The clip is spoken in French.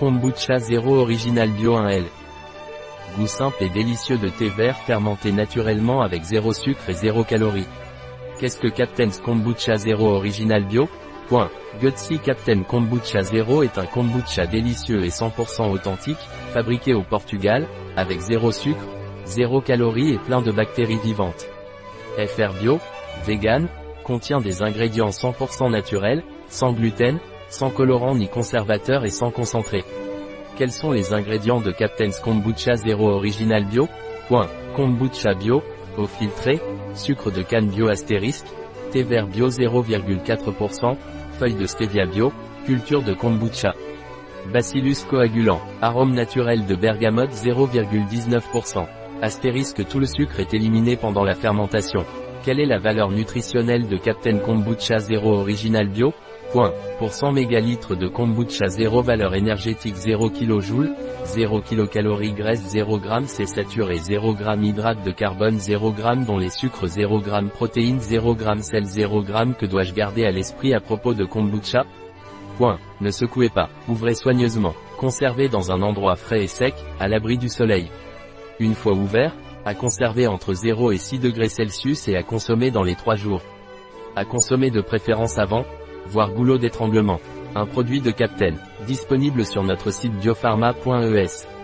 Kombucha Zéro Original Bio 1L. Goût simple et délicieux de thé vert fermenté naturellement avec zéro sucre et zéro calories. Qu'est-ce que Captain's Kombucha Zéro Original Bio? Point. Gutsy Captain Kombucha Zero est un kombucha délicieux et 100% authentique, fabriqué au Portugal, avec zéro sucre, zéro calories et plein de bactéries vivantes. FR Bio, vegan, contient des ingrédients 100% naturels, sans gluten, sans colorant ni conservateur et sans concentré. Quels sont les ingrédients de Captain's Kombucha Zero Original Bio? Point. Kombucha bio, eau filtrée, sucre de canne bio astérisque, thé vert bio 0,4%, feuilles de stevia bio, culture de kombucha. Bacillus coagulant, arôme naturel de bergamote 0,19%. Astérisque tout le sucre est éliminé pendant la fermentation. Quelle est la valeur nutritionnelle de Captain Kombucha Zero Original Bio? Point. Pour 100 mégalitres de kombucha 0 valeur énergétique 0 kJ, 0 kcal graisse 0 g c'est saturé 0 g hydrate de carbone 0 g dont les sucres 0 g protéines 0 g sel 0 g que dois-je garder à l'esprit à propos de kombucha? Point. Ne secouez pas. Ouvrez soigneusement. Conservez dans un endroit frais et sec, à l'abri du soleil. Une fois ouvert, à conserver entre 0 et 6 degrés Celsius et à consommer dans les 3 jours. À consommer de préférence avant, voire goulot d'étranglement. Un produit de Captain, disponible sur notre site biopharma.es.